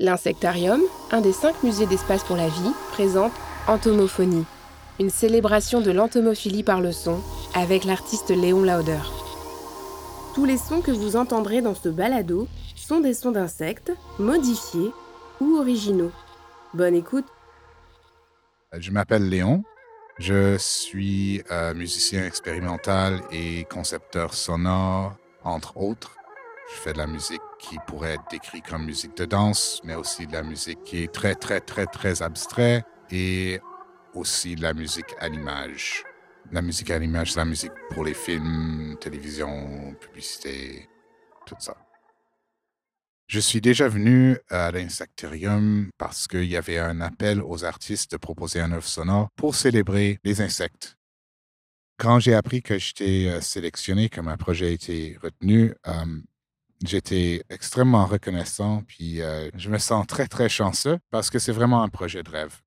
L'Insectarium, un des cinq musées d'espace pour la vie, présente Entomophonie, une célébration de l'entomophilie par le son avec l'artiste Léon Lauder. Tous les sons que vous entendrez dans ce balado sont des sons d'insectes, modifiés ou originaux. Bonne écoute. Je m'appelle Léon. Je suis euh, musicien expérimental et concepteur sonore, entre autres. Je fais de la musique qui pourrait être décrite comme musique de danse, mais aussi de la musique qui est très, très, très, très abstrait et aussi de la musique à l'image. La musique à l'image, c'est la musique pour les films, télévision, publicité, tout ça. Je suis déjà venu à l'Insectarium parce qu'il y avait un appel aux artistes de proposer un œuvre sonore pour célébrer les insectes. Quand j'ai appris que j'étais euh, sélectionné, que un projet a été retenu, euh, J'étais extrêmement reconnaissant, puis euh, je me sens très, très chanceux parce que c'est vraiment un projet de rêve.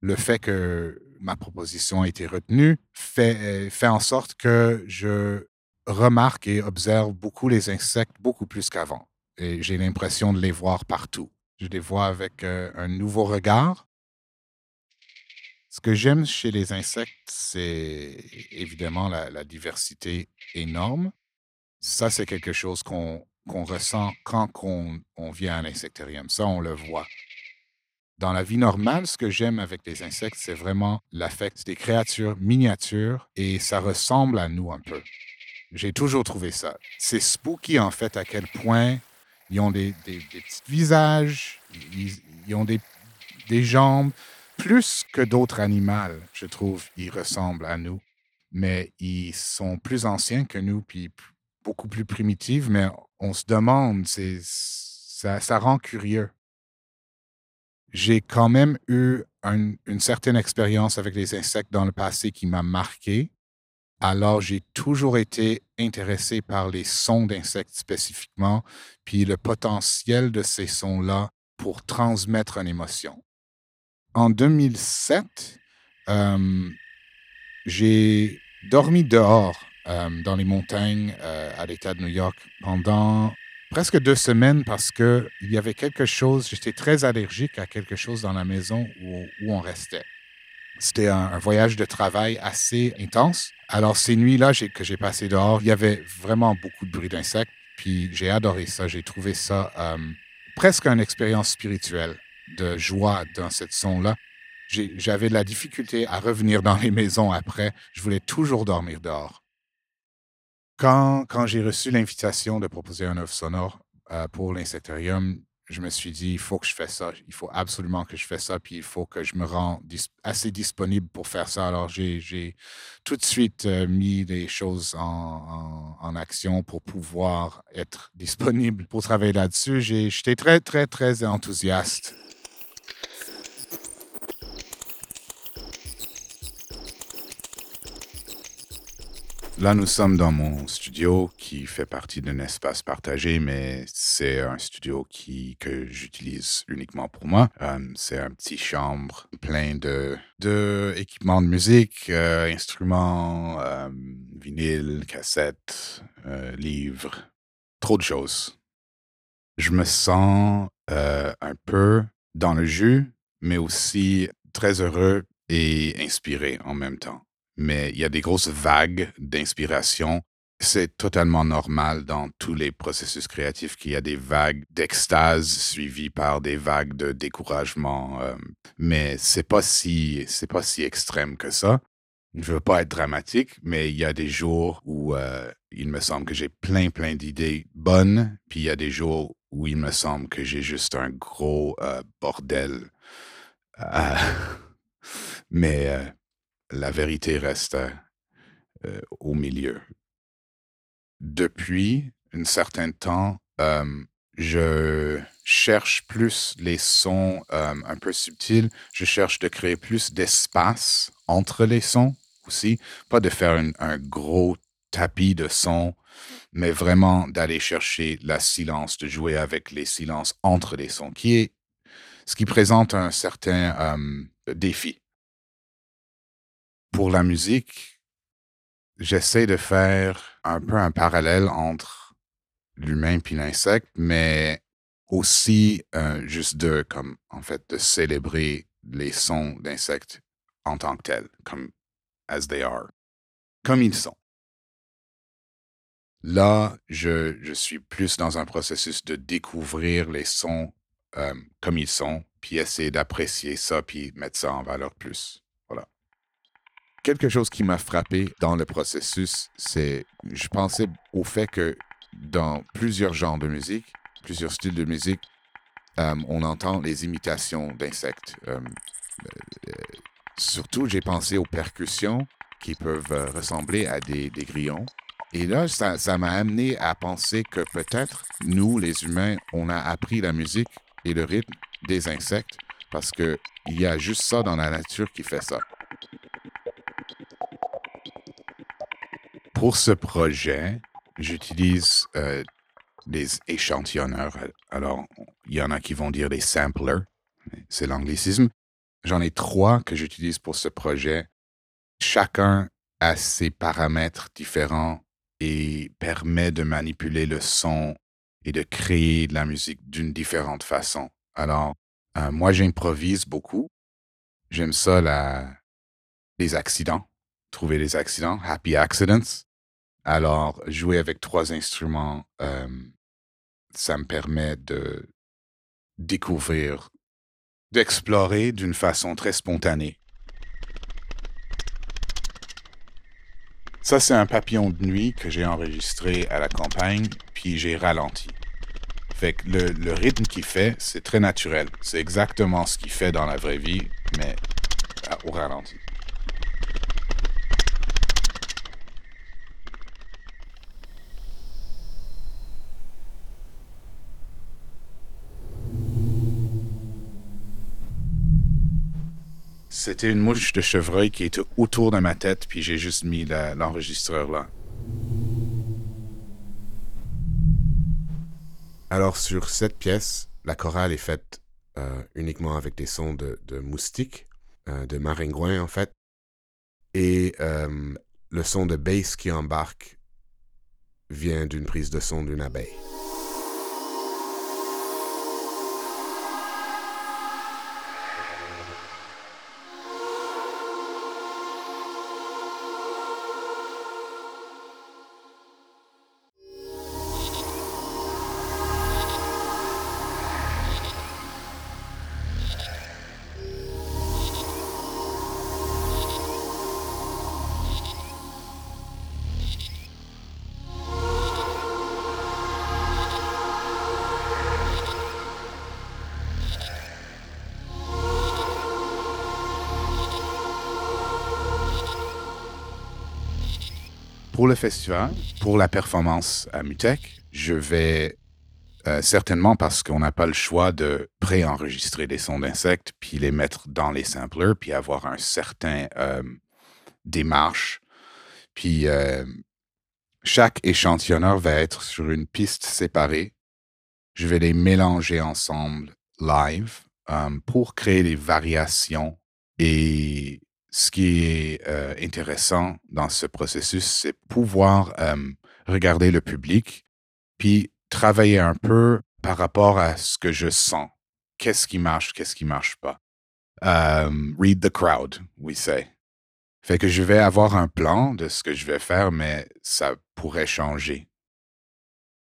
Le fait que ma proposition ait été retenue fait, fait en sorte que je remarque et observe beaucoup les insectes, beaucoup plus qu'avant. Et j'ai l'impression de les voir partout. Je les vois avec euh, un nouveau regard. Ce que j'aime chez les insectes, c'est évidemment la diversité énorme ça, c'est quelque chose qu'on ressent quand on, vient à l'insectarium. Ça, on le voit. Dans la vie normale, ce que j'aime avec les insectes, c'est vraiment l'affect des créatures miniatures et ça ressemble à nous un peu. J'ai toujours trouvé ça. C'est spooky, en fait, à quel point ils ont des, petits visages, ils, ont des, des jambes. Plus que d'autres animaux, je trouve, ils ressemblent à nous. Mais ils sont plus anciens que nous, puis beaucoup plus primitive, mais on se demande, ça, ça rend curieux. J'ai quand même eu une certaine expérience avec les insectes dans le passé qui m'a marqué. Alors, j'ai toujours été intéressé par les sons d'insectes spécifiquement, puis le potentiel de ces sons-là pour transmettre une émotion. En 2007, j'ai dormi dehors euh, dans les montagnes euh, à l'État de New York pendant presque deux semaines parce qu'il y avait quelque chose, j'étais très allergique à quelque chose dans la maison où, où on restait. C'était un, voyage de travail assez intense. Alors ces nuits-là que j'ai passées dehors, il y avait vraiment beaucoup de bruit d'insectes, puis j'ai adoré ça. J'ai trouvé ça euh, presque une expérience spirituelle de joie dans cette son-là. J'avais de la difficulté à revenir dans les maisons après. Je voulais toujours dormir dehors. Quand, quand j'ai reçu l'invitation de proposer un œuvre sonore euh, pour l'Insectarium, je me suis dit, il faut que je fasse ça. Il faut absolument que je fasse ça, puis il faut que je me rende assez disponible pour faire ça. Alors, j'ai tout de suite euh, mis des choses en, en, action pour pouvoir être disponible pour travailler là-dessus. J'étais très, très, très enthousiaste Là, nous sommes dans mon studio qui fait partie d'un espace partagé, mais c'est un studio qui, que j'utilise uniquement pour moi. Euh, c'est un petit chambre plein de, de équipements de musique, euh, instruments, euh, vinyles, cassettes, livres, trop de choses. Je me sens un peu dans le jus, mais aussi très heureux et inspiré en même temps mais il y a des grosses vagues d'inspiration. C'est totalement normal dans tous les processus créatifs qu'il y a des vagues d'extase suivies par des vagues de découragement, euh, mais c'est pas si c'est pas si extrême que ça. Je veux pas être dramatique, mais il y a des jours où euh, il me semble que j'ai plein plein d'idées bonnes, puis il y a des jours où il me semble que j'ai juste un gros euh, bordel. mais la vérité reste euh, euh, au milieu. Depuis un certain temps, je cherche plus les sons un peu subtils. Je cherche de créer plus d'espace entre les sons aussi. Pas de faire un, gros tapis de sons, mais vraiment d'aller chercher la silence, de jouer avec les silences entre les sons, qui est ce qui présente un certain défi pour la musique, j'essaie de faire un peu un parallèle entre l'humain et l'insecte, mais aussi euh, juste de, comme, en fait, de célébrer les sons d'insectes en tant que tels, comme as they are, comme ils sont. Là, je, je suis plus dans un processus de découvrir les sons euh, comme ils sont, puis essayer d'apprécier ça, puis mettre ça en valeur plus. Quelque chose qui m'a frappé dans le processus, c'est, je pensais au fait que dans plusieurs genres de musique, plusieurs styles de musique, euh, on entend les imitations d'insectes. Euh, surtout, j'ai pensé aux percussions qui peuvent ressembler à des, des grillons. Et là, ça m'a amené à penser que peut-être nous, les humains, on a appris la musique et le rythme des insectes parce qu'il y a juste ça dans la nature qui fait ça. Pour ce projet, j'utilise euh, des échantillonneurs. Alors, il y en a qui vont dire des samplers, c'est l'anglicisme. J'en ai trois que j'utilise pour ce projet. Chacun a ses paramètres différents et permet de manipuler le son et de créer de la musique d'une différente façon. Alors, euh, moi, j'improvise beaucoup. J'aime ça, les accidents, trouver des accidents, happy accidents. Alors, jouer avec trois instruments, euh, ça me permet de découvrir, d'explorer d'une façon très spontanée Ça, c'est un papillon de nuit que j'ai enregistré à la campagne, puis j'ai ralenti. Fait que le, le rythme qu'il fait, c'est très naturel. C'est exactement ce qu'il fait dans la vraie vie, mais au ralenti. C'était une mouche de chevreuil qui était autour de ma tête, puis j'ai juste mis l'enregistreur là. Alors sur cette pièce, la chorale est faite euh, uniquement avec des sons de, moustiques, euh, de maringouins en fait, et euh, le son de bass qui embarque vient d'une prise de son d'une abeille. Pour le festival, pour la performance à Mutech, je vais euh, certainement parce qu'on n'a pas le choix de pré-enregistrer des sons d'insectes, puis les mettre dans les samplers, puis avoir un certain euh, démarche. Puis euh, chaque échantillonneur va être sur une piste séparée. Je vais les mélanger ensemble live pour créer des variations et ce qui est euh, intéressant dans ce processus, c'est pouvoir regarder le public, puis travailler un peu par rapport à ce que je sens. Qu'est-ce qui marche, qu'est-ce qui marche pas? Read the crowd, we say. Fait que je vais avoir un plan de ce que je vais faire, mais ça pourrait changer.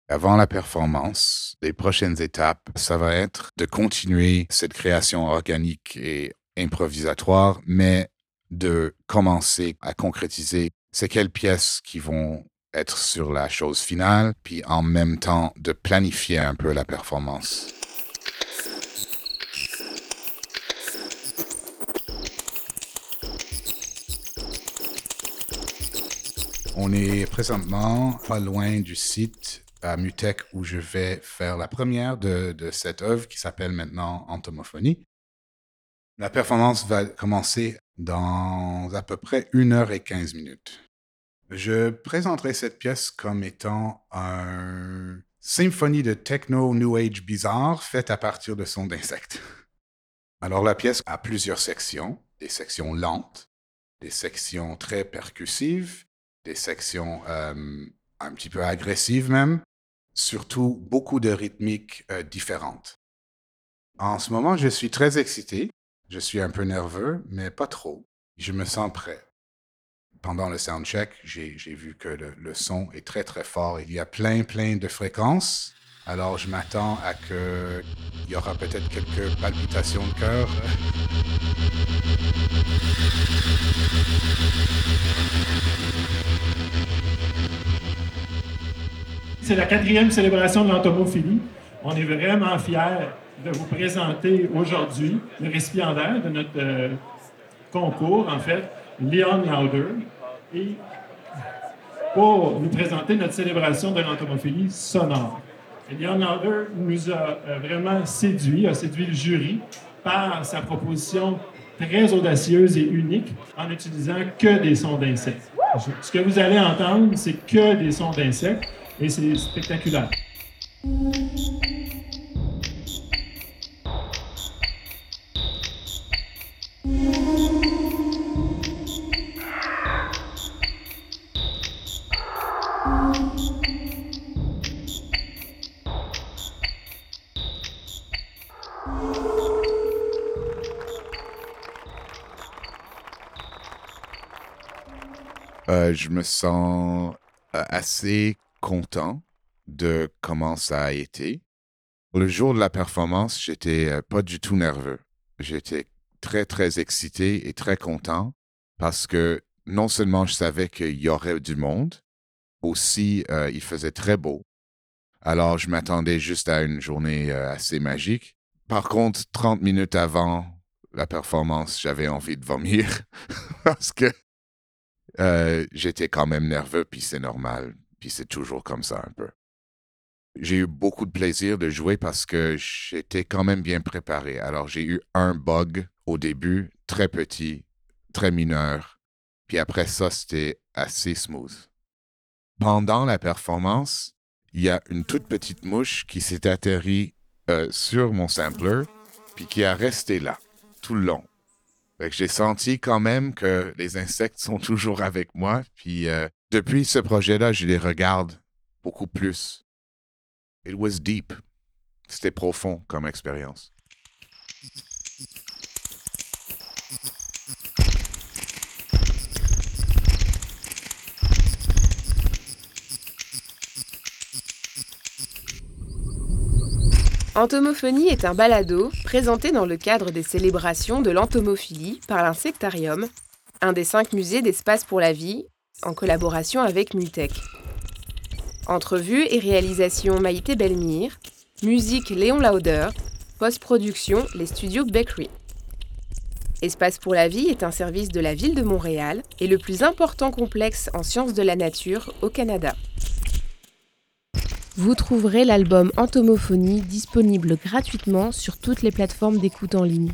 Avant la performance, les prochaines étapes, ça va être de continuer cette création organique et improvisatoire, mais de commencer à concrétiser c'est quelles pièces qui vont être sur la chose finale, puis en même temps de planifier un peu la performance. On est présentement pas loin du site à Mutech où je vais faire la première de, de cette œuvre qui s'appelle maintenant Entomophonie. La performance va commencer dans à peu près une heure et quinze minutes. Je présenterai cette pièce comme étant une symphonie de techno New Age bizarre faite à partir de sons d'insectes. Alors la pièce a plusieurs sections, des sections lentes, des sections très percussives, des sections euh, un petit peu agressives même, surtout beaucoup de rythmiques euh, différentes. En ce moment, je suis très excité. Je suis un peu nerveux, mais pas trop. Je me sens prêt. Pendant le soundcheck, j'ai vu que le, le, son est très très fort. Il y a plein plein de fréquences. Alors je m'attends à que il y aura peut-être quelques palpitations de cœur. C'est la quatrième célébration de l'entomophilie. On est vraiment fiers de vous présenter aujourd'hui le récipiendaire de notre euh, concours, en fait, Leon Lauder, et pour nous présenter notre célébration de l'entomophilie sonore. Leon Lauder nous a euh, vraiment séduit, a séduit le jury par sa proposition très audacieuse et unique en n'utilisant que des sons d'insectes. Ce que vous allez entendre, c'est que des sons d'insectes et c'est spectaculaire. Euh, je me sens euh, assez content de comment ça a été. Le jour de la performance, j'étais euh, pas du tout nerveux. J'étais très, très excité et très content parce que non seulement je savais qu'il y aurait du monde, aussi il faisait très beau. Alors je m'attendais juste à une journée assez magique. Par contre, 30 minutes avant la performance, j'avais envie de vomir parce que euh, j'étais quand même nerveux, puis c'est normal, puis c'est toujours comme ça un peu. J'ai eu beaucoup de plaisir de jouer parce que j'étais quand même bien préparé. Alors j'ai eu un bug au début, très petit, très mineur, puis après ça, c'était assez smooth. Pendant la performance, il y a une toute petite mouche qui s'est atterrie euh, sur mon sampler, puis qui a resté là tout le long j'ai senti quand même que les insectes sont toujours avec moi. Puis euh, depuis ce projet-là, je les regarde beaucoup plus. It was deep. C'était profond comme expérience. Entomophonie est un balado présenté dans le cadre des célébrations de l'entomophilie par l'Insectarium, un des cinq musées d'espace pour la vie, en collaboration avec Multech. Entrevue et réalisation Maïté Belmire, musique Léon Lauder, post-production les studios Bakery. Espace pour la vie est un service de la ville de Montréal et le plus important complexe en sciences de la nature au Canada. Vous trouverez l'album Entomophonie disponible gratuitement sur toutes les plateformes d'écoute en ligne.